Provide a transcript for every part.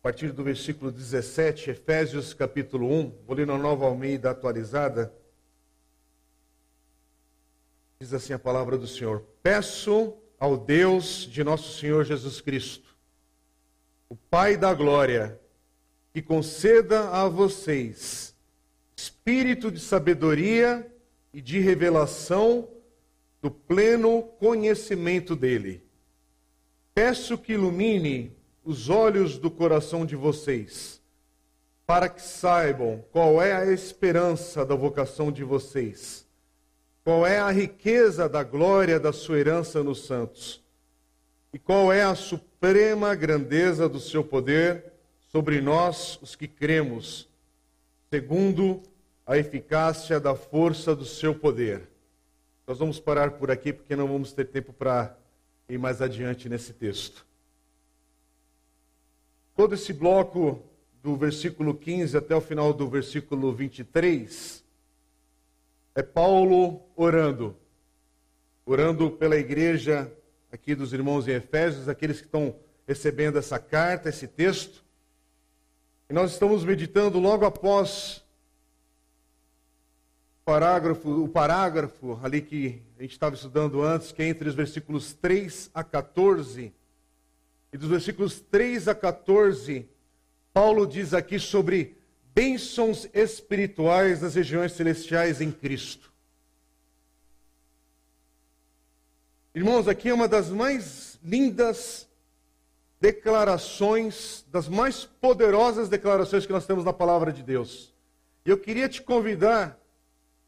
a partir do versículo 17, Efésios capítulo 1, vou ler na nova Almeida atualizada. Diz assim a palavra do Senhor: Peço ao Deus de nosso Senhor Jesus Cristo, o Pai da glória, que conceda a vocês espírito de sabedoria e de revelação do pleno conhecimento dele. Peço que ilumine os olhos do coração de vocês, para que saibam qual é a esperança da vocação de vocês, qual é a riqueza da glória da sua herança nos santos, e qual é a suprema grandeza do seu poder sobre nós, os que cremos, segundo a eficácia da força do seu poder. Nós vamos parar por aqui porque não vamos ter tempo para ir mais adiante nesse texto. Todo esse bloco do versículo 15 até o final do versículo 23 é Paulo orando. Orando pela igreja aqui dos irmãos em Efésios, aqueles que estão recebendo essa carta, esse texto. E nós estamos meditando logo após o parágrafo, o parágrafo ali que a gente estava estudando antes, que é entre os versículos 3 a 14 e dos versículos 3 a 14, Paulo diz aqui sobre bênçãos espirituais nas regiões celestiais em Cristo. Irmãos, aqui é uma das mais lindas declarações, das mais poderosas declarações que nós temos na palavra de Deus. E eu queria te convidar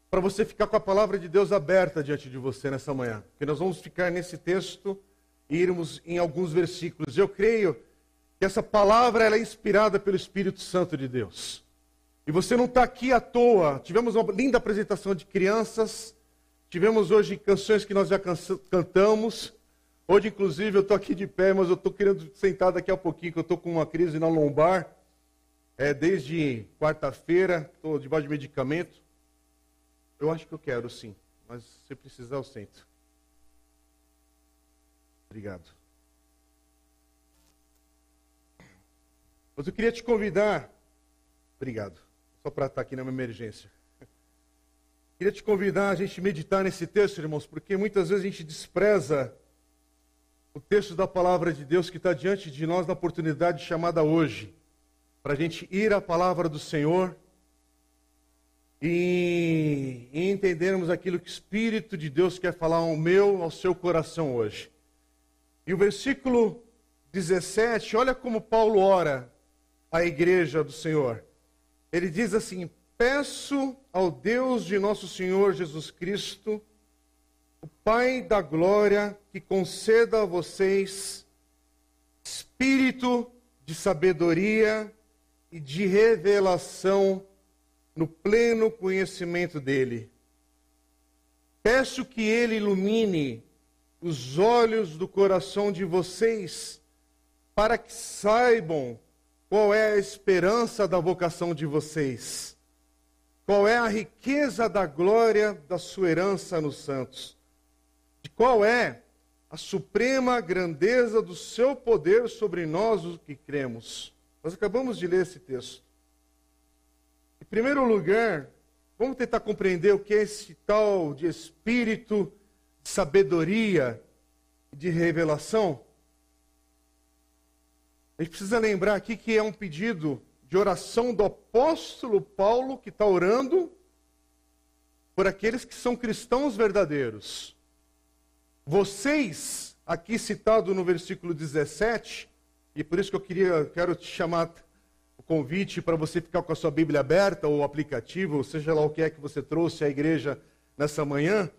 para você ficar com a palavra de Deus aberta diante de você nessa manhã, porque nós vamos ficar nesse texto irmos em alguns versículos. Eu creio que essa palavra é inspirada pelo Espírito Santo de Deus. E você não está aqui à toa. Tivemos uma linda apresentação de crianças. Tivemos hoje canções que nós já cantamos. Hoje, inclusive, eu estou aqui de pé, mas eu estou querendo sentar daqui a pouquinho, que eu estou com uma crise na lombar. É, desde quarta-feira, estou debaixo de medicamento. Eu acho que eu quero, sim. Mas se precisar, eu sento. Obrigado. Mas eu queria te convidar. Obrigado. Só para estar aqui numa emergência. Queria te convidar a gente meditar nesse texto, irmãos, porque muitas vezes a gente despreza o texto da palavra de Deus que está diante de nós na oportunidade chamada hoje, para a gente ir à palavra do Senhor e entendermos aquilo que o Espírito de Deus quer falar ao meu, ao seu coração hoje. E o versículo 17, olha como Paulo ora à igreja do Senhor. Ele diz assim: Peço ao Deus de nosso Senhor Jesus Cristo, o Pai da glória, que conceda a vocês espírito de sabedoria e de revelação no pleno conhecimento dele. Peço que ele ilumine os olhos do coração de vocês, para que saibam qual é a esperança da vocação de vocês, qual é a riqueza da glória da sua herança nos santos, qual é a suprema grandeza do seu poder sobre nós, os que cremos. Nós acabamos de ler esse texto. Em primeiro lugar, vamos tentar compreender o que é esse tal de espírito sabedoria de revelação, a gente precisa lembrar aqui que é um pedido de oração do apóstolo Paulo, que está orando por aqueles que são cristãos verdadeiros. Vocês, aqui citado no versículo 17, e por isso que eu queria, quero te chamar o convite para você ficar com a sua Bíblia aberta, ou aplicativo, ou seja lá o que é que você trouxe à igreja nessa manhã.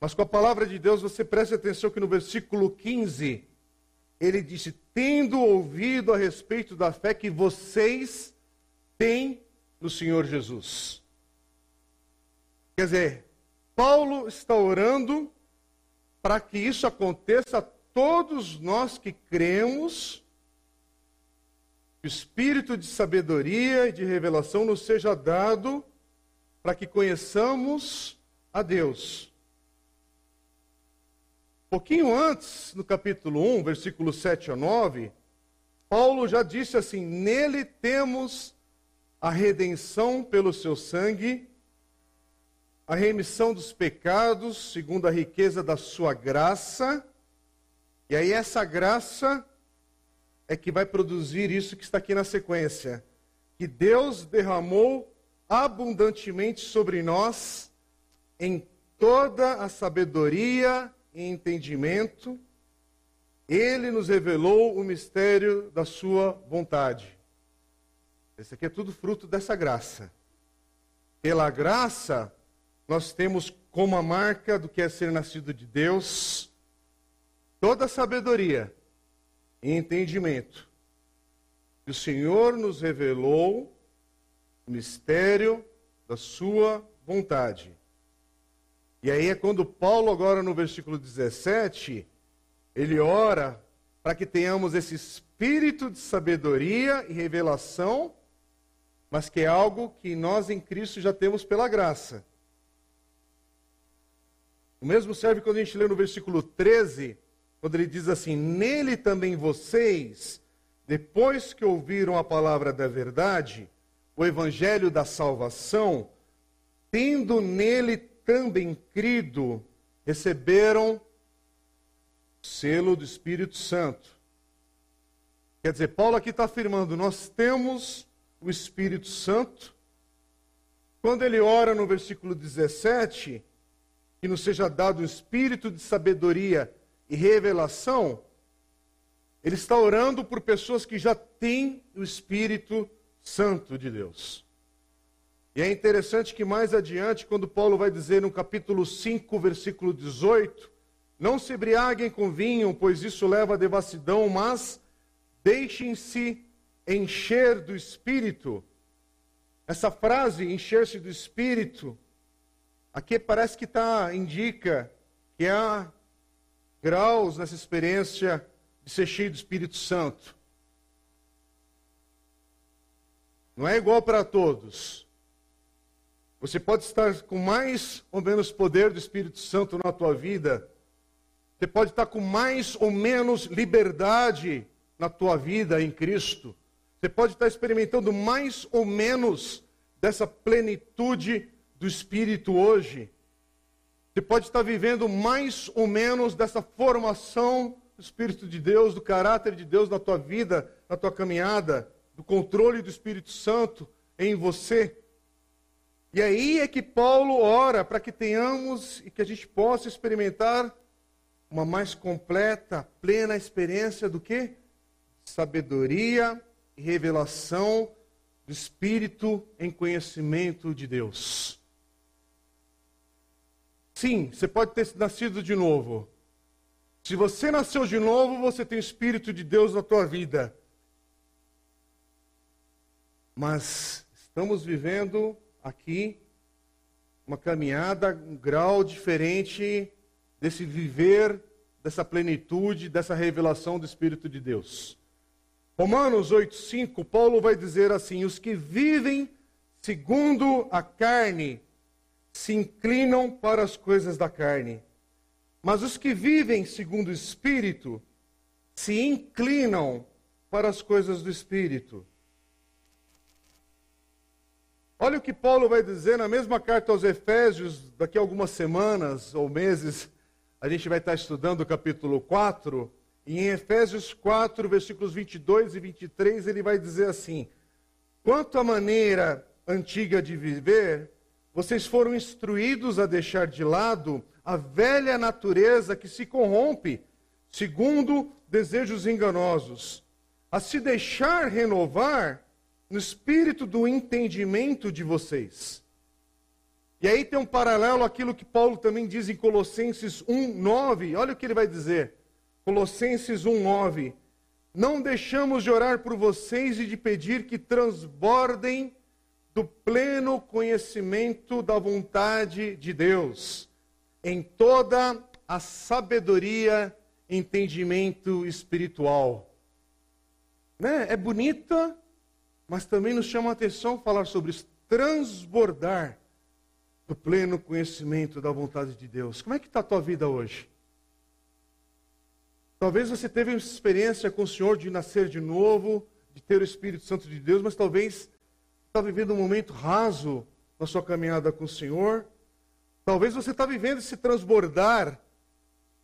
Mas com a palavra de Deus, você preste atenção que no versículo 15, ele disse: Tendo ouvido a respeito da fé que vocês têm no Senhor Jesus. Quer dizer, Paulo está orando para que isso aconteça a todos nós que cremos, que o espírito de sabedoria e de revelação nos seja dado para que conheçamos a Deus pouquinho antes, no capítulo 1, versículos 7 a 9, Paulo já disse assim: nele temos a redenção pelo seu sangue, a remissão dos pecados, segundo a riqueza da sua graça. E aí, essa graça é que vai produzir isso que está aqui na sequência: que Deus derramou abundantemente sobre nós em toda a sabedoria e entendimento, ele nos revelou o mistério da sua vontade. Esse aqui é tudo fruto dessa graça. Pela graça, nós temos como a marca do que é ser nascido de Deus toda a sabedoria e entendimento. E o Senhor nos revelou o mistério da sua vontade. E aí é quando Paulo, agora no versículo 17, ele ora para que tenhamos esse espírito de sabedoria e revelação, mas que é algo que nós em Cristo já temos pela graça. O mesmo serve quando a gente lê no versículo 13, quando ele diz assim: Nele também vocês, depois que ouviram a palavra da verdade, o evangelho da salvação, tendo nele também crido, receberam o selo do Espírito Santo. Quer dizer, Paulo aqui está afirmando: nós temos o Espírito Santo. Quando ele ora no versículo 17, que nos seja dado o espírito de sabedoria e revelação, ele está orando por pessoas que já têm o Espírito Santo de Deus. E é interessante que mais adiante, quando Paulo vai dizer no capítulo 5, versículo 18: Não se embriaguem com vinho, pois isso leva à devassidão, mas deixem-se encher do espírito. Essa frase, encher-se do espírito, aqui parece que tá, indica que há graus nessa experiência de ser cheio do Espírito Santo. Não é igual para todos. Você pode estar com mais ou menos poder do Espírito Santo na tua vida. Você pode estar com mais ou menos liberdade na tua vida em Cristo. Você pode estar experimentando mais ou menos dessa plenitude do Espírito hoje. Você pode estar vivendo mais ou menos dessa formação do Espírito de Deus, do caráter de Deus na tua vida, na tua caminhada, do controle do Espírito Santo em você. E aí é que Paulo ora para que tenhamos e que a gente possa experimentar uma mais completa, plena experiência do que? Sabedoria e revelação do Espírito em conhecimento de Deus. Sim, você pode ter nascido de novo. Se você nasceu de novo, você tem o Espírito de Deus na tua vida. Mas estamos vivendo aqui uma caminhada, um grau diferente desse viver, dessa plenitude, dessa revelação do Espírito de Deus. Romanos 8,5, Paulo vai dizer assim: os que vivem segundo a carne se inclinam para as coisas da carne, mas os que vivem segundo o Espírito se inclinam para as coisas do Espírito. Olha o que Paulo vai dizer na mesma carta aos Efésios, daqui a algumas semanas ou meses, a gente vai estar estudando o capítulo 4, e em Efésios 4, versículos 22 e 23, ele vai dizer assim: Quanto à maneira antiga de viver, vocês foram instruídos a deixar de lado a velha natureza que se corrompe, segundo desejos enganosos, a se deixar renovar no espírito do entendimento de vocês. E aí tem um paralelo àquilo que Paulo também diz em Colossenses 1:9. Olha o que ele vai dizer. Colossenses 1:9. Não deixamos de orar por vocês e de pedir que transbordem do pleno conhecimento da vontade de Deus, em toda a sabedoria, entendimento espiritual. Né? É bonita mas também nos chama a atenção falar sobre isso, transbordar do pleno conhecimento da vontade de Deus. Como é que está a tua vida hoje? Talvez você teve uma experiência com o Senhor de nascer de novo, de ter o Espírito Santo de Deus, mas talvez está vivendo um momento raso na sua caminhada com o Senhor. Talvez você está vivendo esse transbordar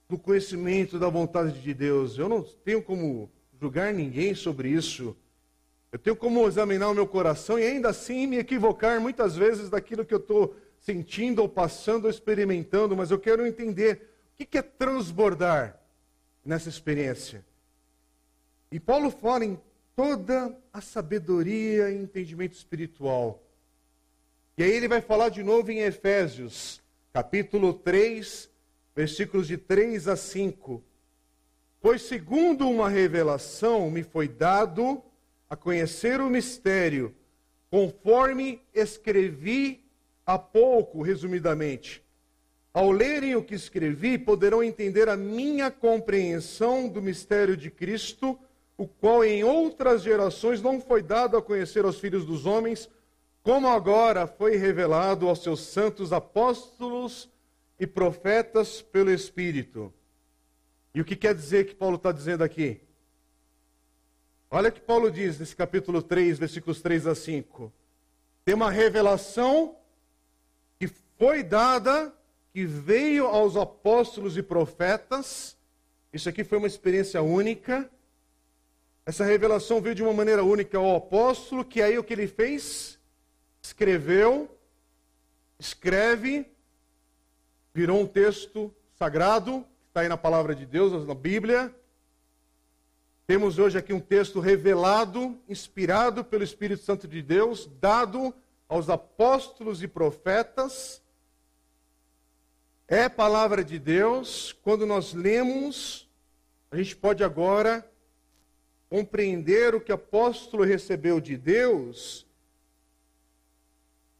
do conhecimento da vontade de Deus. Eu não tenho como julgar ninguém sobre isso. Eu tenho como examinar o meu coração e ainda assim me equivocar muitas vezes daquilo que eu estou sentindo ou passando ou experimentando, mas eu quero entender o que é transbordar nessa experiência. E Paulo fala em toda a sabedoria e entendimento espiritual. E aí ele vai falar de novo em Efésios, capítulo 3, versículos de 3 a 5. Pois segundo uma revelação me foi dado a conhecer o mistério, conforme escrevi há pouco, resumidamente. Ao lerem o que escrevi, poderão entender a minha compreensão do mistério de Cristo, o qual em outras gerações não foi dado a conhecer aos filhos dos homens, como agora foi revelado aos seus santos apóstolos e profetas pelo Espírito. E o que quer dizer que Paulo está dizendo aqui? Olha o que Paulo diz nesse capítulo 3, versículos 3 a 5. Tem uma revelação que foi dada que veio aos apóstolos e profetas. Isso aqui foi uma experiência única. Essa revelação veio de uma maneira única ao apóstolo, que aí o que ele fez? Escreveu, escreve, virou um texto sagrado, que está aí na palavra de Deus, na Bíblia. Temos hoje aqui um texto revelado, inspirado pelo Espírito Santo de Deus, dado aos apóstolos e profetas é palavra de Deus. Quando nós lemos, a gente pode agora compreender o que o apóstolo recebeu de Deus.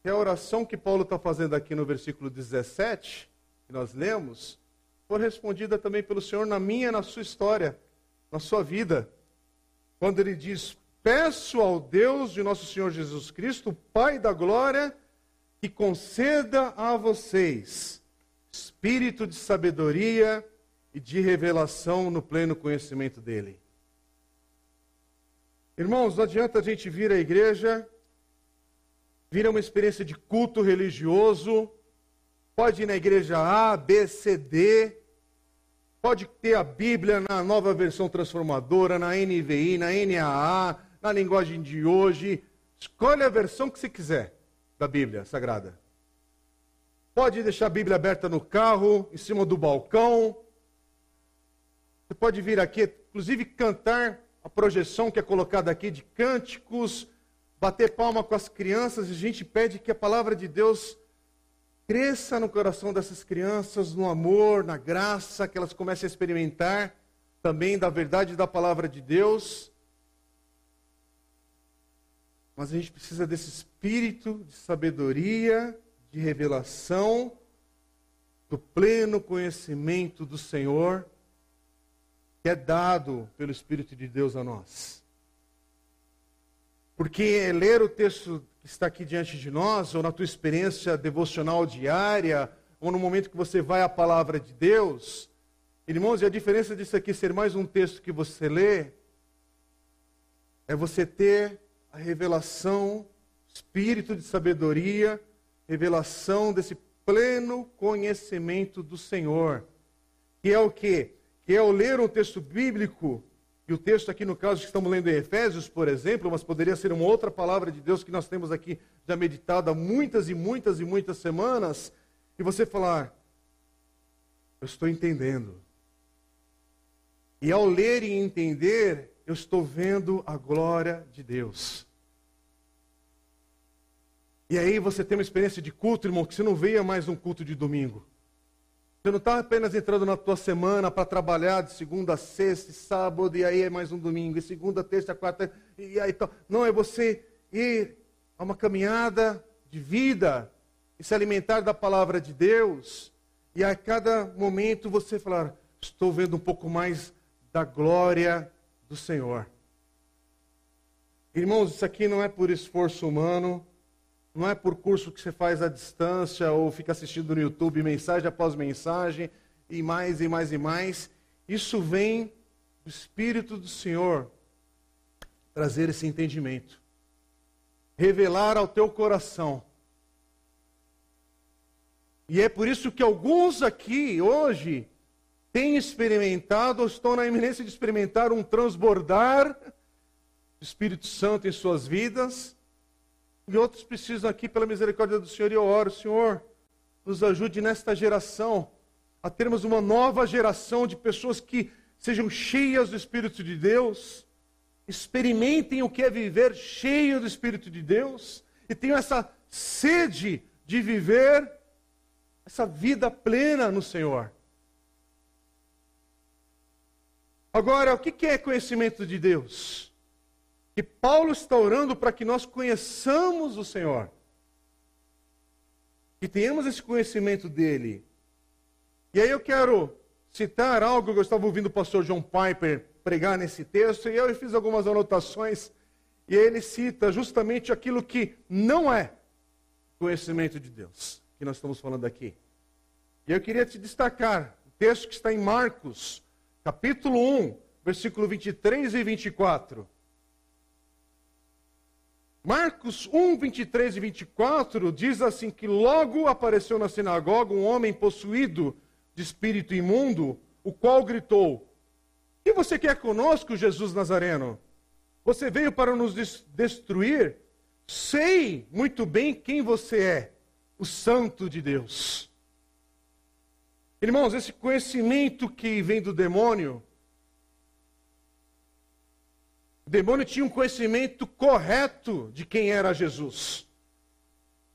É a oração que Paulo está fazendo aqui no versículo 17, que nós lemos, foi respondida também pelo Senhor na minha, na sua história, na sua vida. Quando ele diz: Peço ao Deus de nosso Senhor Jesus Cristo, Pai da glória, que conceda a vocês espírito de sabedoria e de revelação no pleno conhecimento dele. Irmãos, não adianta a gente vir à igreja, vir a uma experiência de culto religioso, pode ir na igreja A, B, C, D, pode ter a Bíblia na nova versão transformadora, na NVI, na NAA, na linguagem de hoje. Escolhe a versão que você quiser da Bíblia Sagrada. Pode deixar a Bíblia aberta no carro, em cima do balcão. Você pode vir aqui, inclusive cantar a projeção que é colocada aqui de cânticos, bater palma com as crianças. E a gente pede que a palavra de Deus cresça no coração dessas crianças, no amor, na graça, que elas comecem a experimentar também da verdade da palavra de Deus. Mas a gente precisa desse espírito de sabedoria de revelação do pleno conhecimento do Senhor que é dado pelo Espírito de Deus a nós. Porque ler o texto que está aqui diante de nós, ou na tua experiência devocional diária, ou no momento que você vai à palavra de Deus, irmãos, e a diferença disso aqui ser mais um texto que você lê, é você ter a revelação, espírito de sabedoria, revelação desse pleno conhecimento do Senhor. Que é o quê? Que é o ler um texto bíblico, e o texto aqui no caso que estamos lendo em Efésios, por exemplo, mas poderia ser uma outra palavra de Deus que nós temos aqui já meditado há muitas e muitas e muitas semanas, e você falar, eu estou entendendo. E ao ler e entender, eu estou vendo a glória de Deus. E aí você tem uma experiência de culto, irmão, que você não veia mais um culto de domingo. Você não está apenas entrando na tua semana para trabalhar de segunda a sexta, sábado, e aí é mais um domingo, e segunda, terça, quarta, e aí tal. Não, é você ir a uma caminhada de vida e se alimentar da palavra de Deus. E a cada momento você falar, estou vendo um pouco mais da glória do Senhor. Irmãos, isso aqui não é por esforço humano, não é por curso que você faz à distância ou fica assistindo no YouTube mensagem após mensagem e mais e mais e mais. Isso vem o Espírito do Senhor trazer esse entendimento, revelar ao teu coração. E é por isso que alguns aqui hoje têm experimentado, ou estão na iminência de experimentar um transbordar do Espírito Santo em suas vidas. E outros precisam aqui, pela misericórdia do Senhor, e eu oro, Senhor, nos ajude nesta geração a termos uma nova geração de pessoas que sejam cheias do Espírito de Deus, experimentem o que é viver cheio do Espírito de Deus e tenham essa sede de viver essa vida plena no Senhor. Agora, o que é conhecimento de Deus? Que Paulo está orando para que nós conheçamos o Senhor. Que tenhamos esse conhecimento dele. E aí eu quero citar algo que eu estava ouvindo o pastor John Piper pregar nesse texto, e eu fiz algumas anotações, e ele cita justamente aquilo que não é conhecimento de Deus, que nós estamos falando aqui. E eu queria te destacar o texto que está em Marcos, capítulo 1, versículo 23 e 24. Marcos 1, 23 e 24 diz assim: que logo apareceu na sinagoga um homem possuído de espírito imundo, o qual gritou: que você quer conosco, Jesus Nazareno? Você veio para nos destruir? Sei muito bem quem você é, o Santo de Deus. Irmãos, esse conhecimento que vem do demônio, o demônio tinha um conhecimento correto de quem era Jesus.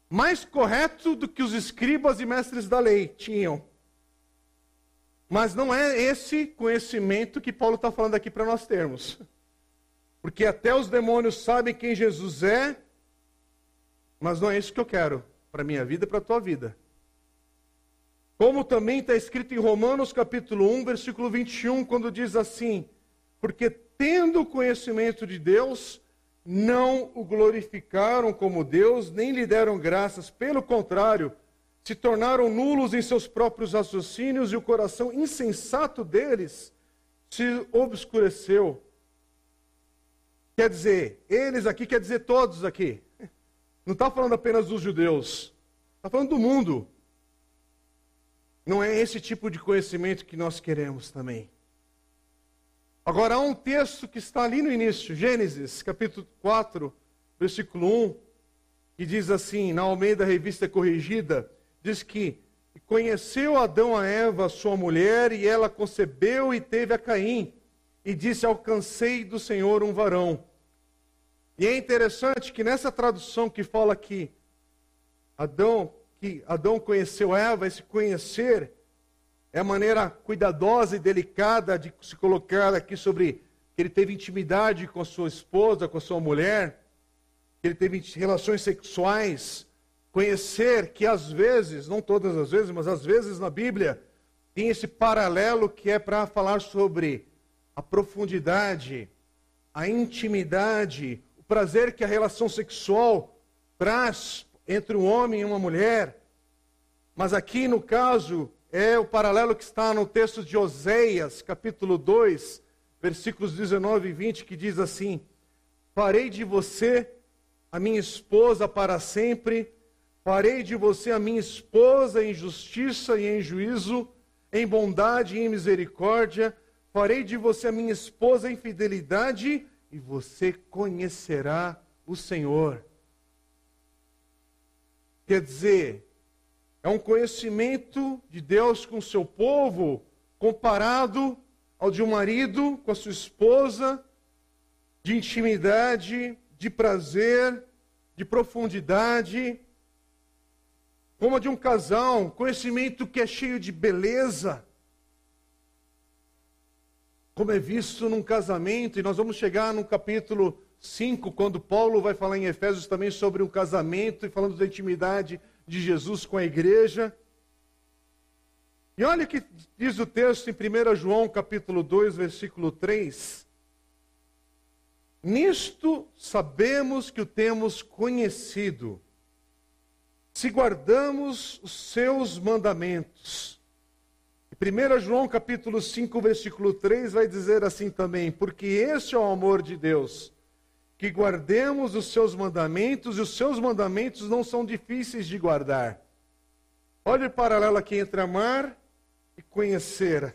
Mais correto do que os escribas e mestres da lei tinham. Mas não é esse conhecimento que Paulo está falando aqui para nós termos. Porque até os demônios sabem quem Jesus é, mas não é isso que eu quero para a minha vida e para a tua vida. Como também está escrito em Romanos capítulo 1, versículo 21, quando diz assim: Porque tendo conhecimento de Deus, não o glorificaram como Deus, nem lhe deram graças, pelo contrário, se tornaram nulos em seus próprios raciocínios e o coração insensato deles se obscureceu. Quer dizer, eles aqui quer dizer todos aqui. Não está falando apenas dos judeus, está falando do mundo. Não é esse tipo de conhecimento que nós queremos também. Agora, há um texto que está ali no início, Gênesis, capítulo 4, versículo 1, que diz assim, na Almeida Revista Corrigida, diz que conheceu Adão a Eva, sua mulher, e ela concebeu e teve a Caim, e disse: Alcancei do Senhor um varão. E é interessante que nessa tradução que fala que Adão, que Adão conheceu Eva, esse conhecer é a maneira cuidadosa e delicada de se colocar aqui sobre que ele teve intimidade com a sua esposa, com a sua mulher, que ele teve relações sexuais, conhecer que às vezes, não todas as vezes, mas às vezes na Bíblia, tem esse paralelo que é para falar sobre a profundidade, a intimidade, o prazer que a relação sexual traz entre um homem e uma mulher. Mas aqui, no caso, é o paralelo que está no texto de Oséias, capítulo 2, versículos 19 e 20, que diz assim: Farei de você a minha esposa para sempre Farei de você a minha esposa em justiça e em juízo, em bondade e em misericórdia. Farei de você a minha esposa em fidelidade e você conhecerá o Senhor. Quer dizer, é um conhecimento de Deus com o seu povo comparado ao de um marido com a sua esposa, de intimidade, de prazer, de profundidade como a de um casal, conhecimento que é cheio de beleza, como é visto num casamento, e nós vamos chegar no capítulo 5, quando Paulo vai falar em Efésios também sobre um casamento e falando da intimidade de Jesus com a igreja. E olha o que diz o texto em 1 João capítulo 2, versículo 3. Nisto sabemos que o temos conhecido se guardamos os seus mandamentos. E 1 João capítulo 5, versículo 3 vai dizer assim também: Porque esse é o amor de Deus, que guardemos os seus mandamentos, e os seus mandamentos não são difíceis de guardar. Olha o paralelo aqui entre amar e conhecer.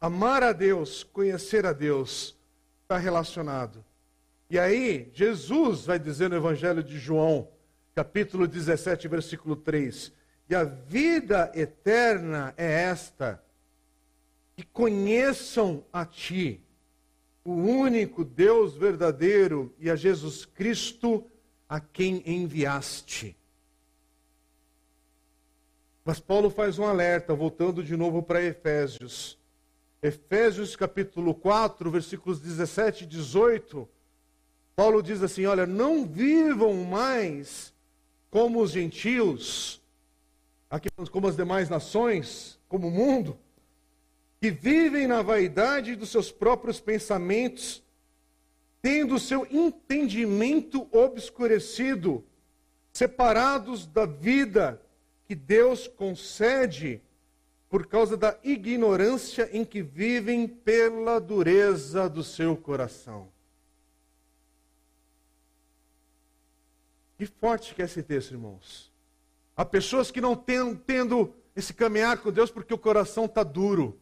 Amar a Deus, conhecer a Deus, está relacionado. E aí, Jesus vai dizer no Evangelho de João, capítulo 17, versículo 3: E a vida eterna é esta que conheçam a Ti, o único Deus verdadeiro, e a Jesus Cristo, a quem enviaste. Mas Paulo faz um alerta, voltando de novo para Efésios. Efésios capítulo 4, versículos 17 e 18. Paulo diz assim: Olha, não vivam mais como os gentios, aqui como as demais nações, como o mundo, que vivem na vaidade dos seus próprios pensamentos, tendo o seu entendimento obscurecido, separados da vida que Deus concede por causa da ignorância em que vivem pela dureza do seu coração. Que forte que é esse texto, irmãos. Há pessoas que não têm tendo esse caminhar com Deus porque o coração está duro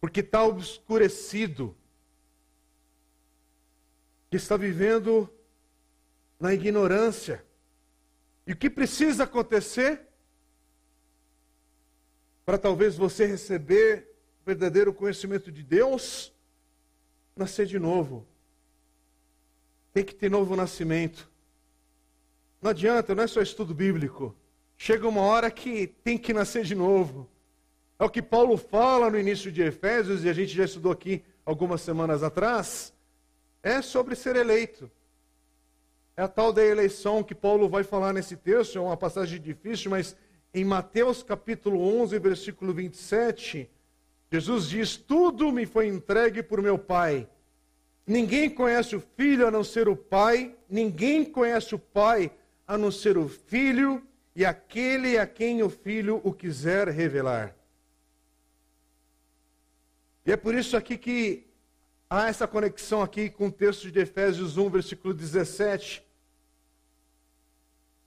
porque está obscurecido, que está vivendo na ignorância. E o que precisa acontecer para talvez você receber o verdadeiro conhecimento de Deus? Nascer de novo. Tem que ter novo nascimento. Não adianta, não é só estudo bíblico. Chega uma hora que tem que nascer de novo. É o que Paulo fala no início de Efésios, e a gente já estudou aqui algumas semanas atrás. É sobre ser eleito. É a tal da eleição que Paulo vai falar nesse texto, é uma passagem difícil, mas em Mateus capítulo 11, versículo 27, Jesus diz: Tudo me foi entregue por meu Pai. Ninguém conhece o Filho a não ser o Pai, ninguém conhece o Pai a não ser o Filho e aquele a quem o Filho o quiser revelar. E é por isso aqui que há essa conexão aqui com o texto de Efésios 1, versículo 17,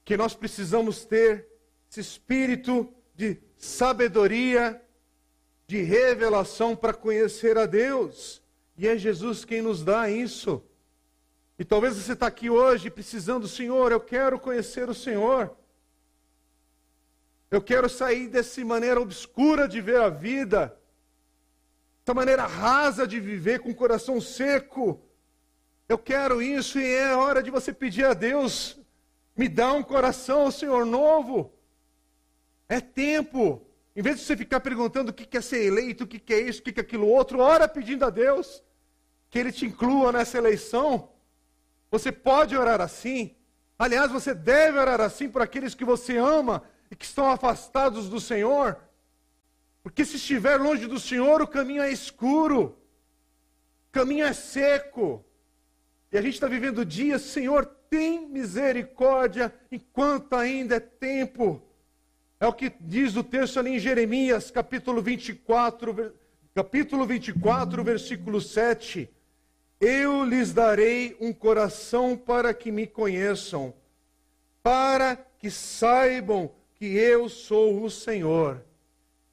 que nós precisamos ter esse espírito de sabedoria, de revelação para conhecer a Deus. E é Jesus quem nos dá isso. E talvez você está aqui hoje precisando, Senhor, eu quero conhecer o Senhor. Eu quero sair dessa maneira obscura de ver a vida essa maneira rasa de viver, com o coração seco. Eu quero isso e é hora de você pedir a Deus, me dá um coração, Senhor, novo. É tempo. Em vez de você ficar perguntando o que é ser eleito, o que é isso, o que é aquilo outro, ora pedindo a Deus que Ele te inclua nessa eleição. Você pode orar assim. Aliás, você deve orar assim por aqueles que você ama e que estão afastados do Senhor. Porque se estiver longe do Senhor, o caminho é escuro, o caminho é seco. E a gente está vivendo dias, Senhor, tem misericórdia enquanto ainda é tempo. É o que diz o texto ali em Jeremias, capítulo 24, capítulo 24, versículo 7. Eu lhes darei um coração para que me conheçam, para que saibam que eu sou o Senhor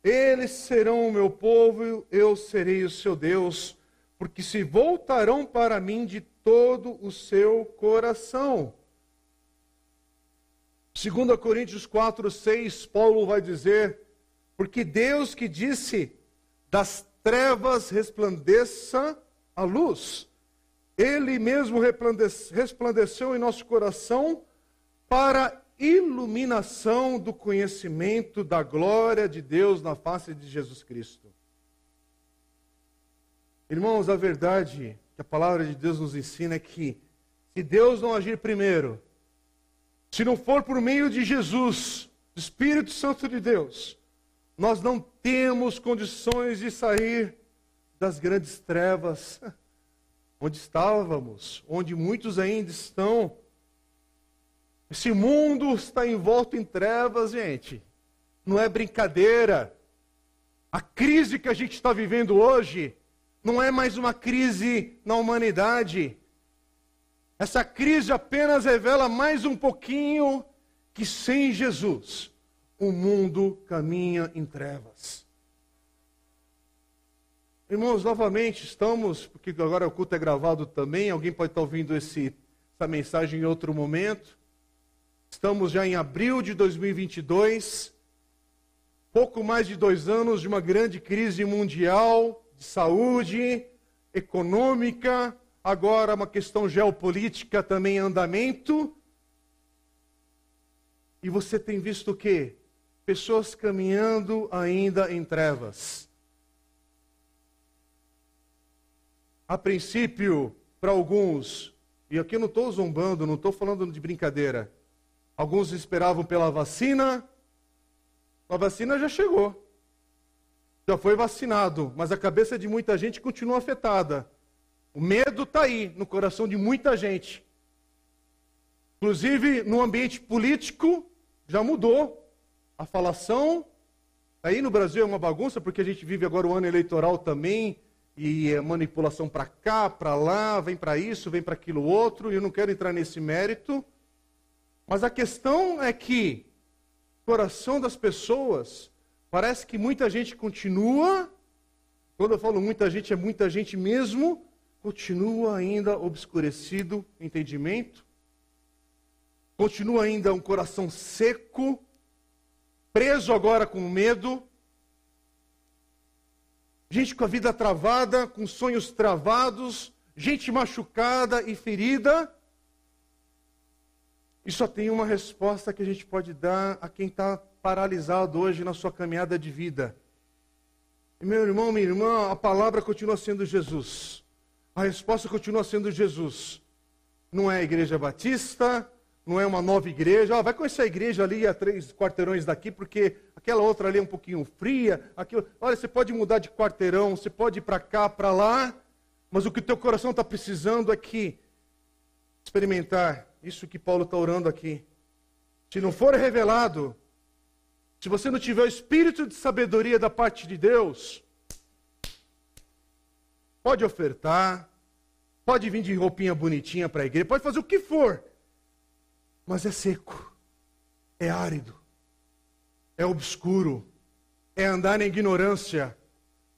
eles serão o meu povo, eu serei o seu Deus, porque se voltarão para mim de todo o seu coração. 2 Coríntios 4, 6, Paulo vai dizer: Porque Deus que disse, das trevas resplandeça a luz, Ele mesmo resplandeceu em nosso coração para iluminação do conhecimento da glória de Deus na face de Jesus Cristo. Irmãos, a verdade que a palavra de Deus nos ensina é que se Deus não agir primeiro, se não for por meio de Jesus, do Espírito Santo de Deus, nós não temos condições de sair das grandes trevas onde estávamos, onde muitos ainda estão. Esse mundo está envolto em trevas, gente. Não é brincadeira. A crise que a gente está vivendo hoje não é mais uma crise na humanidade. Essa crise apenas revela mais um pouquinho que sem Jesus o mundo caminha em trevas. Irmãos, novamente estamos, porque agora o culto é gravado também, alguém pode estar ouvindo esse, essa mensagem em outro momento. Estamos já em abril de 2022, pouco mais de dois anos de uma grande crise mundial de saúde, econômica, agora uma questão geopolítica também em andamento. E você tem visto o quê? Pessoas caminhando ainda em trevas. A princípio, para alguns, e aqui eu não estou zombando, não estou falando de brincadeira, Alguns esperavam pela vacina. A vacina já chegou. Já foi vacinado, mas a cabeça de muita gente continua afetada. O medo está aí no coração de muita gente. Inclusive, no ambiente político, já mudou. A falação. Aí no Brasil é uma bagunça, porque a gente vive agora o ano eleitoral também, e é manipulação para cá, para lá, vem para isso, vem para aquilo outro, e eu não quero entrar nesse mérito. Mas a questão é que o coração das pessoas parece que muita gente continua, quando eu falo muita gente, é muita gente mesmo, continua ainda obscurecido entendimento, continua ainda um coração seco, preso agora com medo, gente com a vida travada, com sonhos travados, gente machucada e ferida, e só tem uma resposta que a gente pode dar a quem está paralisado hoje na sua caminhada de vida. Meu irmão, minha irmã, a palavra continua sendo Jesus. A resposta continua sendo Jesus. Não é a igreja batista, não é uma nova igreja. Ah, vai conhecer a igreja ali a três quarteirões daqui, porque aquela outra ali é um pouquinho fria. Aquilo... Olha, você pode mudar de quarteirão, você pode ir para cá, para lá, mas o que o teu coração está precisando é que experimentar isso que Paulo está orando aqui. Se não for revelado, se você não tiver o espírito de sabedoria da parte de Deus, pode ofertar, pode vir de roupinha bonitinha para a igreja, pode fazer o que for, mas é seco, é árido, é obscuro, é andar na ignorância.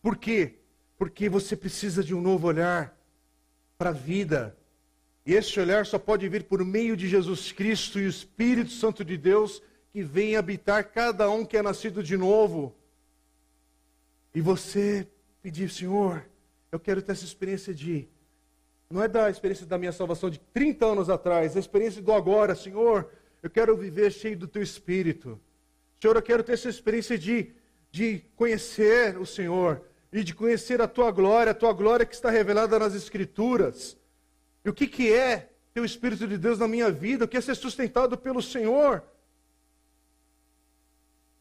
Por quê? Porque você precisa de um novo olhar para a vida e esse olhar só pode vir por meio de Jesus Cristo e o Espírito Santo de Deus que vem habitar cada um que é nascido de novo. E você pedir, Senhor, eu quero ter essa experiência de. Não é da experiência da minha salvação de 30 anos atrás, é a experiência do agora, Senhor. Eu quero viver cheio do teu espírito. Senhor, eu quero ter essa experiência de, de conhecer o Senhor e de conhecer a tua glória, a tua glória que está revelada nas Escrituras. E o que, que é ter o Espírito de Deus na minha vida? O que é ser sustentado pelo Senhor?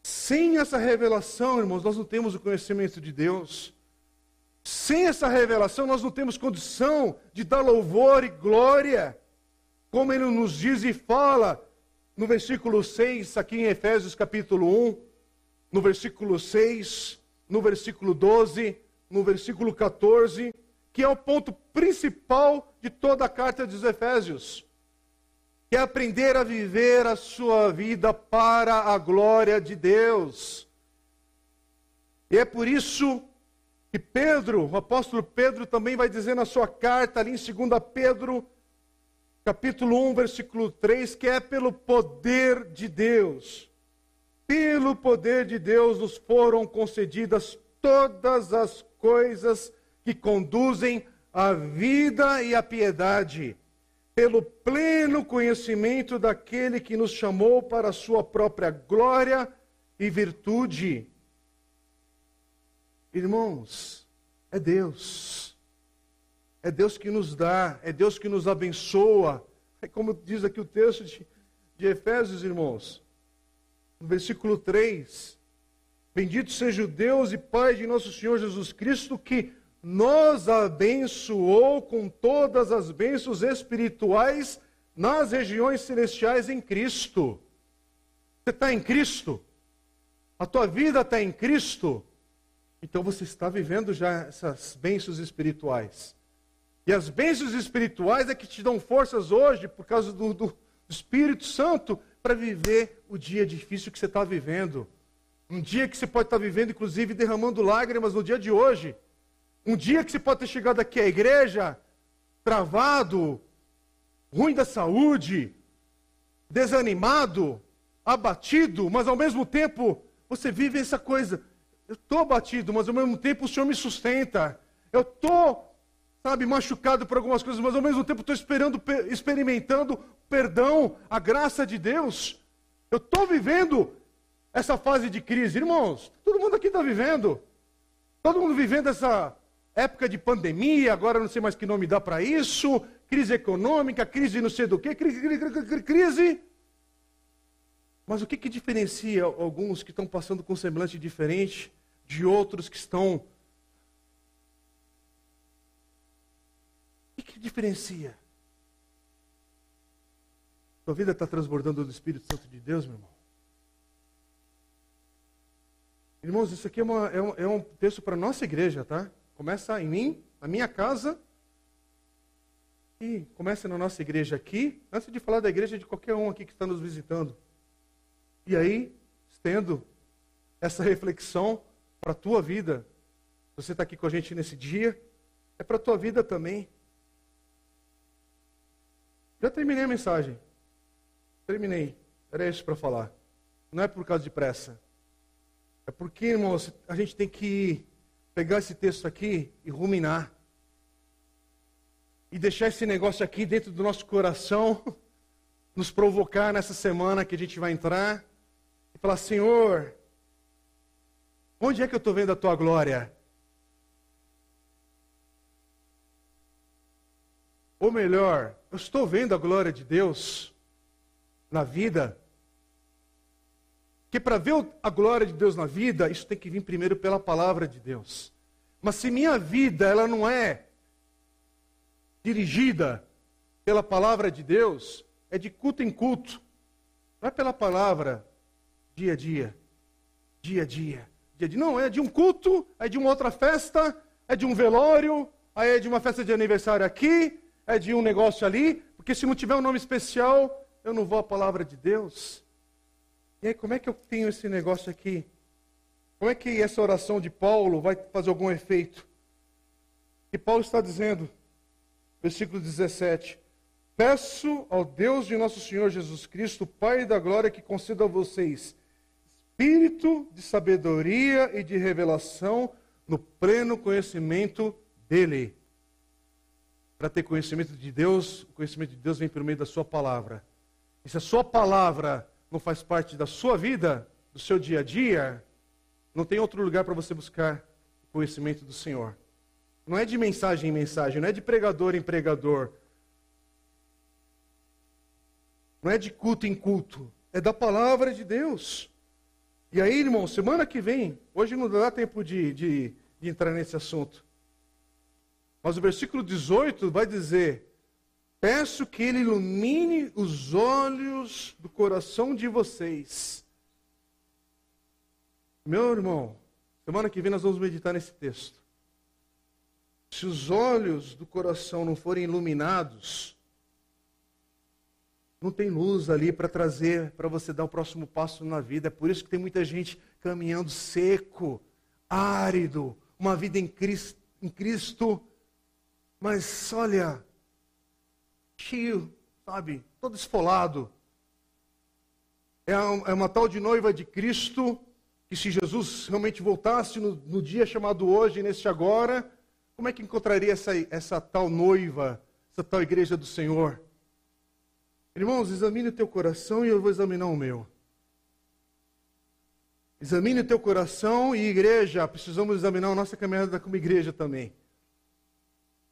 Sem essa revelação, irmãos, nós não temos o conhecimento de Deus. Sem essa revelação, nós não temos condição de dar louvor e glória, como ele nos diz e fala no versículo 6, aqui em Efésios capítulo 1, no versículo 6, no versículo 12, no versículo 14 que é o ponto principal de toda a carta dos Efésios, que é aprender a viver a sua vida para a glória de Deus. E é por isso que Pedro, o apóstolo Pedro, também vai dizer na sua carta, ali em 2 Pedro, capítulo 1, versículo 3, que é pelo poder de Deus. Pelo poder de Deus nos foram concedidas todas as coisas que conduzem à vida e à piedade, pelo pleno conhecimento daquele que nos chamou para a sua própria glória e virtude. Irmãos, é Deus. É Deus que nos dá, é Deus que nos abençoa. É como diz aqui o texto de, de Efésios, irmãos, no versículo 3. Bendito seja o Deus e Pai de nosso Senhor Jesus Cristo, que nos abençoou com todas as bênçãos espirituais nas regiões celestiais em Cristo. Você está em Cristo? A tua vida está em Cristo? Então você está vivendo já essas bênçãos espirituais. E as bênçãos espirituais é que te dão forças hoje, por causa do, do Espírito Santo, para viver o dia difícil que você está vivendo. Um dia que você pode estar vivendo, inclusive, derramando lágrimas no dia de hoje. Um dia que você pode ter chegado aqui à igreja, travado, ruim da saúde, desanimado, abatido, mas ao mesmo tempo você vive essa coisa. Eu estou abatido, mas ao mesmo tempo o Senhor me sustenta. Eu estou, sabe, machucado por algumas coisas, mas ao mesmo tempo estou esperando, experimentando perdão, a graça de Deus. Eu estou vivendo essa fase de crise. Irmãos, todo mundo aqui está vivendo. Todo mundo vivendo essa época de pandemia, agora não sei mais que nome dá para isso, crise econômica, crise não sei do que, crise, crise, crise. Mas o que, que diferencia alguns que estão passando com um semblante diferente de outros que estão. O que, que diferencia? Sua vida está transbordando do Espírito Santo de Deus, meu irmão? Irmãos, isso aqui é, uma, é, um, é um texto para nossa igreja, tá? Começa em mim, na minha casa, e começa na nossa igreja aqui, antes de falar da igreja de qualquer um aqui que está nos visitando. E aí, estendo essa reflexão para a tua vida. Você está aqui com a gente nesse dia, é para a tua vida também. Já terminei a mensagem. Terminei. Era isso para falar. Não é por causa de pressa. É porque, irmãos, a gente tem que pegar esse texto aqui e ruminar. E deixar esse negócio aqui dentro do nosso coração, nos provocar nessa semana que a gente vai entrar. E falar, Senhor, onde é que eu estou vendo a tua glória? Ou melhor, eu estou vendo a glória de Deus na vida? Porque para ver a glória de Deus na vida, isso tem que vir primeiro pela palavra de Deus. Mas se minha vida ela não é dirigida pela palavra de Deus, é de culto em culto. Não é pela palavra dia a dia, dia a dia, dia a dia. Não, é de um culto, é de uma outra festa, é de um velório, aí é de uma festa de aniversário aqui, é de um negócio ali, porque se não tiver um nome especial, eu não vou à palavra de Deus. E aí, como é que eu tenho esse negócio aqui? Como é que essa oração de Paulo vai fazer algum efeito? E Paulo está dizendo, versículo 17: Peço ao Deus de nosso Senhor Jesus Cristo, Pai da glória, que conceda a vocês espírito de sabedoria e de revelação no pleno conhecimento dele. Para ter conhecimento de Deus, o conhecimento de Deus vem por meio da sua palavra. E se a sua palavra não faz parte da sua vida, do seu dia a dia, não tem outro lugar para você buscar conhecimento do Senhor. Não é de mensagem em mensagem, não é de pregador em pregador. Não é de culto em culto. É da palavra de Deus. E aí, irmão, semana que vem, hoje não dá tempo de, de, de entrar nesse assunto. Mas o versículo 18 vai dizer: Peço que Ele ilumine os olhos do coração de vocês. Meu irmão, semana que vem nós vamos meditar nesse texto. Se os olhos do coração não forem iluminados, não tem luz ali para trazer, para você dar o próximo passo na vida. É por isso que tem muita gente caminhando seco, árido, uma vida em Cristo, em Cristo mas olha, cheio, sabe, todo esfolado. É uma, é uma tal de noiva de Cristo, que se Jesus realmente voltasse no, no dia chamado hoje, neste agora, como é que encontraria essa, essa tal noiva, essa tal igreja do Senhor? Irmãos, examine o teu coração e eu vou examinar o meu. Examine o teu coração e igreja, precisamos examinar a nossa caminhada como igreja também.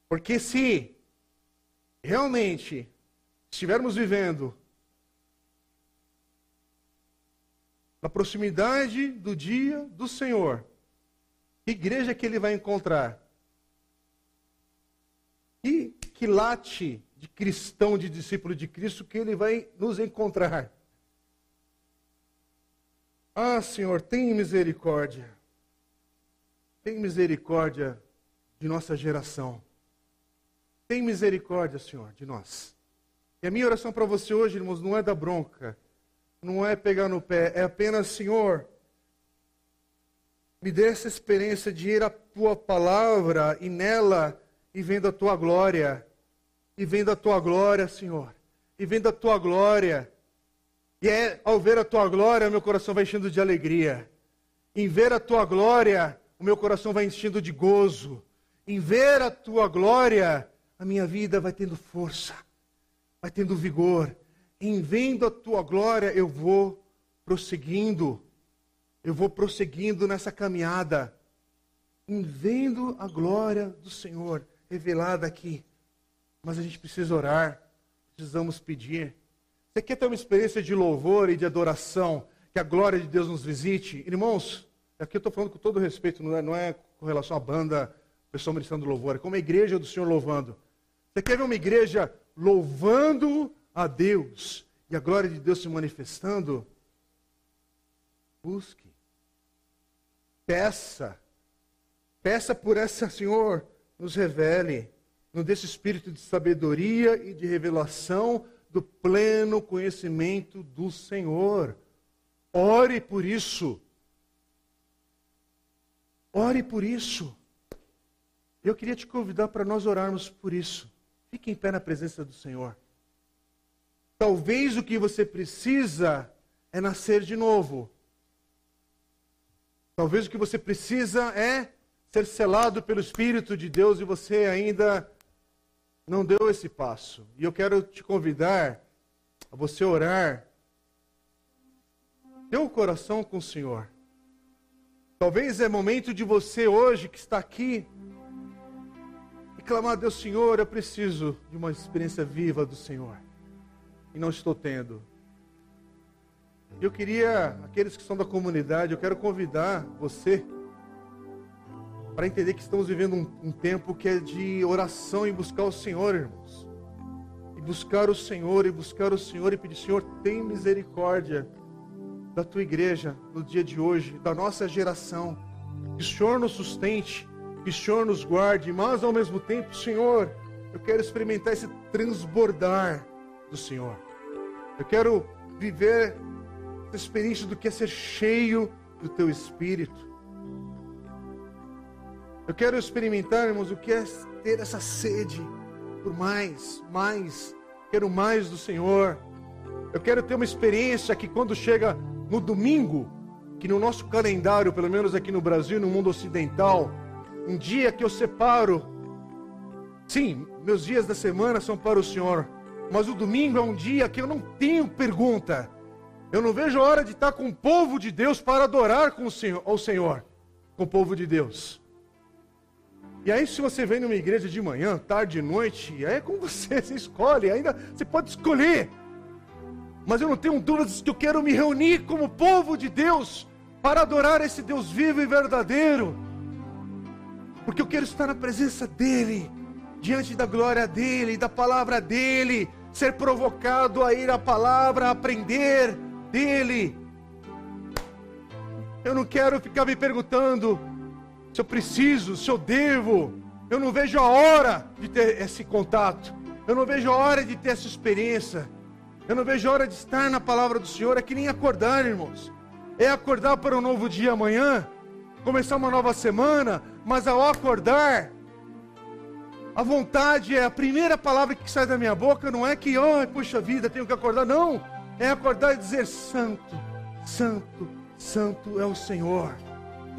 Porque se realmente estivermos vivendo na proximidade do dia do Senhor, que igreja que ele vai encontrar? E que late de cristão, de discípulo de Cristo que ele vai nos encontrar? Ah, Senhor, tem misericórdia. tem misericórdia de nossa geração. Tem misericórdia, Senhor, de nós. E a minha oração para você hoje, irmãos, não é da bronca, não é pegar no pé, é apenas, Senhor, me dê essa experiência de ir à tua palavra e nela e vendo a tua glória. E vendo a tua glória, Senhor. E vendo a tua glória. E é ao ver a tua glória, meu coração vai enchendo de alegria. Em ver a tua glória, o meu coração vai enchendo de gozo. Em ver a tua glória, a minha vida vai tendo força, vai tendo vigor. Em vendo a tua glória, eu vou prosseguindo. Eu vou prosseguindo nessa caminhada. Em vendo a glória do Senhor revelada aqui. Mas a gente precisa orar, precisamos pedir. Você quer ter uma experiência de louvor e de adoração, que a glória de Deus nos visite? Irmãos, aqui eu estou falando com todo respeito, não é, não é com relação à banda, pessoal ministrando louvor, é como a igreja do Senhor louvando. Você quer ver uma igreja louvando a Deus e a glória de Deus se manifestando? Busque. Peça. Peça por essa, Senhor, nos revele, nos dê esse espírito de sabedoria e de revelação do pleno conhecimento do Senhor. Ore por isso. Ore por isso. Eu queria te convidar para nós orarmos por isso. Fique em pé na presença do Senhor. Talvez o que você precisa é nascer de novo. Talvez o que você precisa é ser selado pelo Espírito de Deus e você ainda não deu esse passo. E eu quero te convidar a você orar. O coração com o Senhor. Talvez é momento de você hoje que está aqui clamar a Deus, Senhor, eu preciso de uma experiência viva do Senhor. E não estou tendo. Eu queria, aqueles que são da comunidade, eu quero convidar você para entender que estamos vivendo um, um, tempo que é de oração e buscar o Senhor, irmãos. E buscar o Senhor, e buscar o Senhor, e pedir, Senhor, tem misericórdia da tua igreja no dia de hoje, da nossa geração. Que o Senhor nos sustente, que o Senhor nos guarde, mas ao mesmo tempo, Senhor, eu quero experimentar esse transbordar do Senhor. Eu quero viver essa experiência do que é ser cheio do teu Espírito. Eu quero experimentar, irmãos, o que é ter essa sede por mais, mais. Quero mais do Senhor. Eu quero ter uma experiência que quando chega no domingo, que no nosso calendário, pelo menos aqui no Brasil, no mundo ocidental, um dia que eu separo. Sim, meus dias da semana são para o Senhor, mas o domingo é um dia que eu não tenho pergunta. Eu não vejo a hora de estar com o povo de Deus para adorar com o Senhor, ao Senhor, com o povo de Deus. E aí, se você vem numa igreja de manhã, tarde, noite, aí é com você, você escolhe, ainda você pode escolher. Mas eu não tenho dúvidas que eu quero me reunir como povo de Deus para adorar esse Deus vivo e verdadeiro. Porque eu quero estar na presença dEle, diante da glória dEle, da palavra dEle, ser provocado a ir à palavra, a aprender dEle. Eu não quero ficar me perguntando se eu preciso, se eu devo. Eu não vejo a hora de ter esse contato. Eu não vejo a hora de ter essa experiência. Eu não vejo a hora de estar na palavra do Senhor. É que nem acordar, irmãos. É acordar para um novo dia amanhã, começar uma nova semana, mas ao acordar, a vontade é a primeira palavra que sai da minha boca, não é que, oh, puxa vida, tenho que acordar, não. É acordar e dizer: Santo, Santo, Santo é o Senhor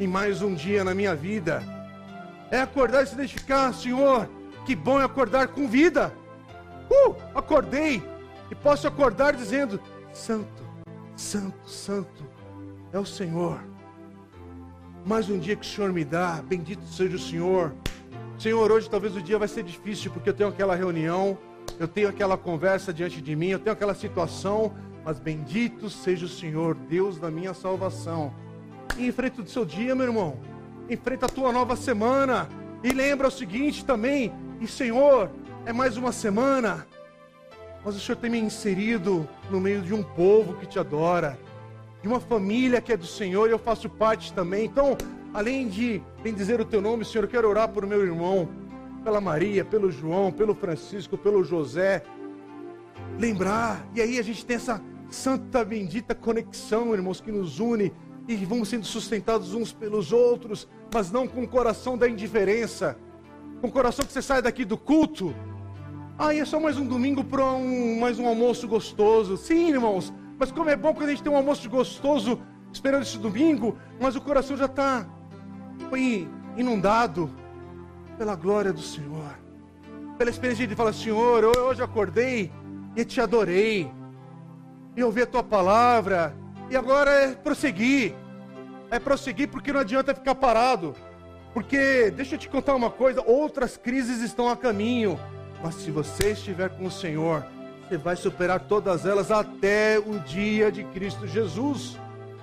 em mais um dia na minha vida. É acordar e se identificar, Senhor, que bom é acordar com vida. Uh, acordei e posso acordar dizendo: Santo, Santo, Santo é o Senhor. Mais um dia que o Senhor me dá, bendito seja o Senhor. Senhor, hoje talvez o dia vai ser difícil porque eu tenho aquela reunião, eu tenho aquela conversa diante de mim, eu tenho aquela situação, mas bendito seja o Senhor, Deus da minha salvação e enfrenta o seu dia, meu irmão. Enfrenta a tua nova semana. E lembra o seguinte também: e Senhor, é mais uma semana, mas o Senhor tem me inserido no meio de um povo que te adora, de uma família que é do Senhor e eu faço parte também. Então, além de dizer o teu nome, Senhor, eu quero orar por meu irmão, pela Maria, pelo João, pelo Francisco, pelo José. Lembrar, e aí a gente tem essa santa, bendita conexão, irmãos, que nos une e vamos sendo sustentados uns pelos outros, mas não com o coração da indiferença, com o coração que você sai daqui do culto. Ah, é só mais um domingo para um, mais um almoço gostoso. Sim, irmãos, mas como é bom quando a gente tem um almoço gostoso esperando esse domingo, mas o coração já está inundado pela glória do Senhor, pela experiência de falar: Senhor, hoje acordei e te adorei, e ouvi a tua palavra, e agora é prosseguir, é prosseguir porque não adianta ficar parado, porque deixa eu te contar uma coisa: outras crises estão a caminho, mas se você estiver com o Senhor, você vai superar todas elas até o dia de Cristo Jesus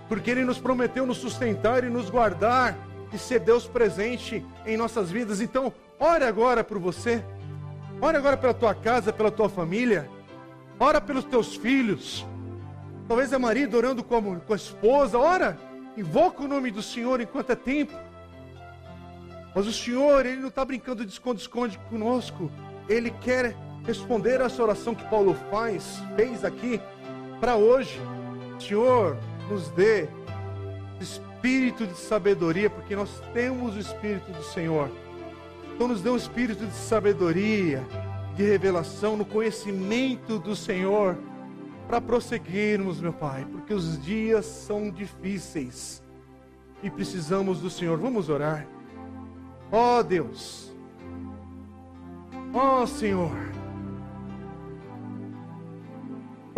porque Ele nos prometeu nos sustentar e nos guardar e ser Deus presente em nossas vidas. Então, ore agora por você, ore agora pela tua casa, pela tua família, ora pelos teus filhos. Talvez é marido orando com a, com a esposa, ora, invoca o nome do Senhor enquanto é tempo. Mas o Senhor, Ele não está brincando de esconde-esconde conosco. Ele quer responder essa oração que Paulo faz, fez aqui, para hoje. Senhor, nos dê espírito de sabedoria, porque nós temos o espírito do Senhor. Então nos dê um espírito de sabedoria, de revelação, no conhecimento do Senhor, para prosseguirmos, meu Pai, porque os dias são difíceis e precisamos do Senhor. Vamos orar. Ó oh, Deus, ó oh, Senhor,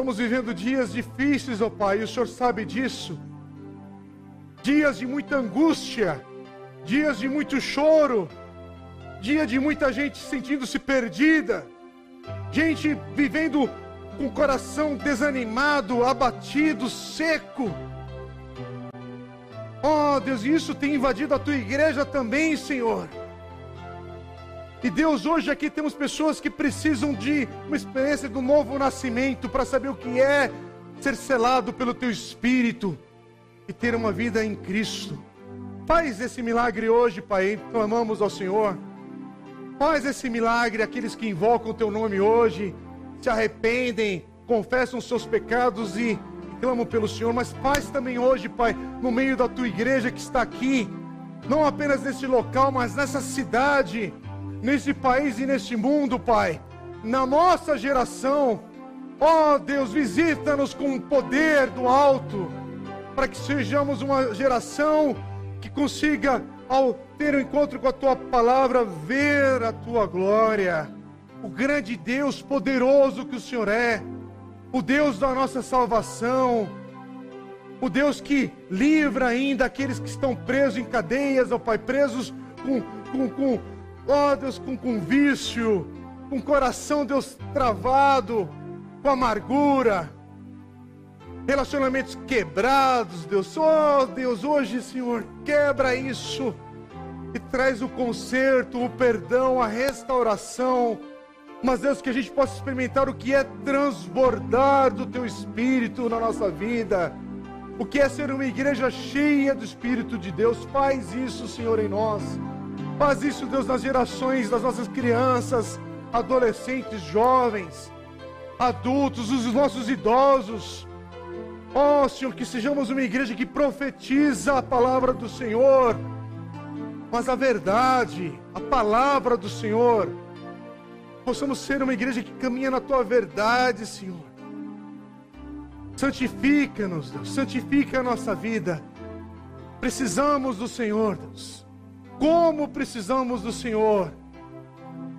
Estamos vivendo dias difíceis, ó oh Pai, e o Senhor sabe disso. Dias de muita angústia, dias de muito choro, dia de muita gente sentindo-se perdida, gente vivendo com o coração desanimado, abatido, seco. Ó oh, Deus, isso tem invadido a tua igreja também, Senhor. E Deus, hoje aqui temos pessoas que precisam de uma experiência do novo nascimento para saber o que é ser selado pelo teu espírito e ter uma vida em Cristo. Faz esse milagre hoje, Pai, clamamos ao Senhor. Faz esse milagre aqueles que invocam o teu nome hoje, se arrependem, confessam seus pecados e clamam pelo Senhor, mas faz também hoje, Pai, no meio da tua igreja que está aqui, não apenas nesse local, mas nessa cidade nesse país e neste mundo, Pai, na nossa geração. Ó oh, Deus, visita-nos com o poder do alto, para que sejamos uma geração que consiga, ao ter o um encontro com a tua palavra, ver a tua glória. O grande Deus poderoso que o Senhor é, o Deus da nossa salvação, o Deus que livra ainda aqueles que estão presos em cadeias, ó Pai, presos com, com, com ó oh, Deus, com, com vício, com coração, Deus, travado, com amargura, relacionamentos quebrados, Deus. Oh, Deus, hoje, Senhor, quebra isso e traz o conserto, o perdão, a restauração. Mas, Deus, que a gente possa experimentar o que é transbordar do Teu Espírito na nossa vida. O que é ser uma igreja cheia do Espírito de Deus. Faz isso, Senhor, em nós. Faz isso, Deus, nas gerações das nossas crianças, adolescentes, jovens, adultos, os nossos idosos. Ó oh, Senhor, que sejamos uma igreja que profetiza a palavra do Senhor, mas a verdade, a palavra do Senhor. Possamos ser uma igreja que caminha na tua verdade, Senhor. Santifica-nos, Deus, santifica a nossa vida. Precisamos do Senhor, Deus. Como precisamos do Senhor.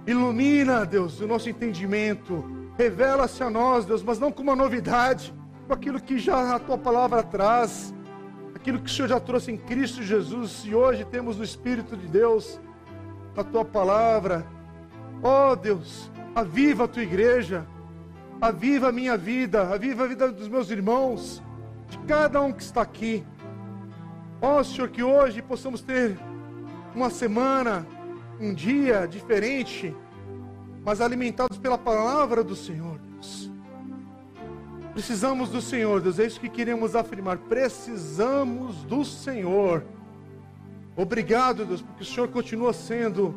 Ilumina, Deus, o nosso entendimento. Revela-se a nós, Deus, mas não com uma novidade, com aquilo que já a tua palavra traz, aquilo que o Senhor já trouxe em Cristo Jesus, e hoje temos o Espírito de Deus, na tua palavra. Ó oh, Deus, aviva a tua igreja, aviva a minha vida, aviva a vida dos meus irmãos, de cada um que está aqui. Ó oh, Senhor, que hoje possamos ter uma semana, um dia diferente, mas alimentados pela palavra do Senhor, Deus. Precisamos do Senhor, Deus, é isso que queremos afirmar. Precisamos do Senhor. Obrigado, Deus, porque o Senhor continua sendo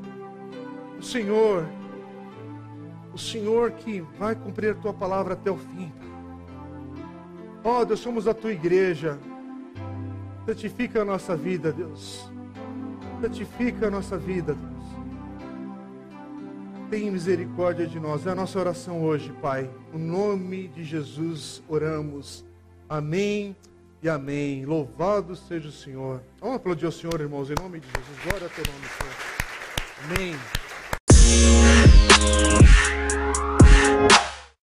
o Senhor, o Senhor que vai cumprir a tua palavra até o fim. Ó oh, Deus, somos a tua igreja. Santifica a nossa vida, Deus. Santifica a nossa vida, Deus. Tem misericórdia de nós. É a nossa oração hoje, Pai. No nome de Jesus oramos. Amém e amém. Louvado seja o Senhor. Vamos aplaudir ao Senhor, irmãos, em nome de Jesus. Glória a teu nome, Senhor. Amém.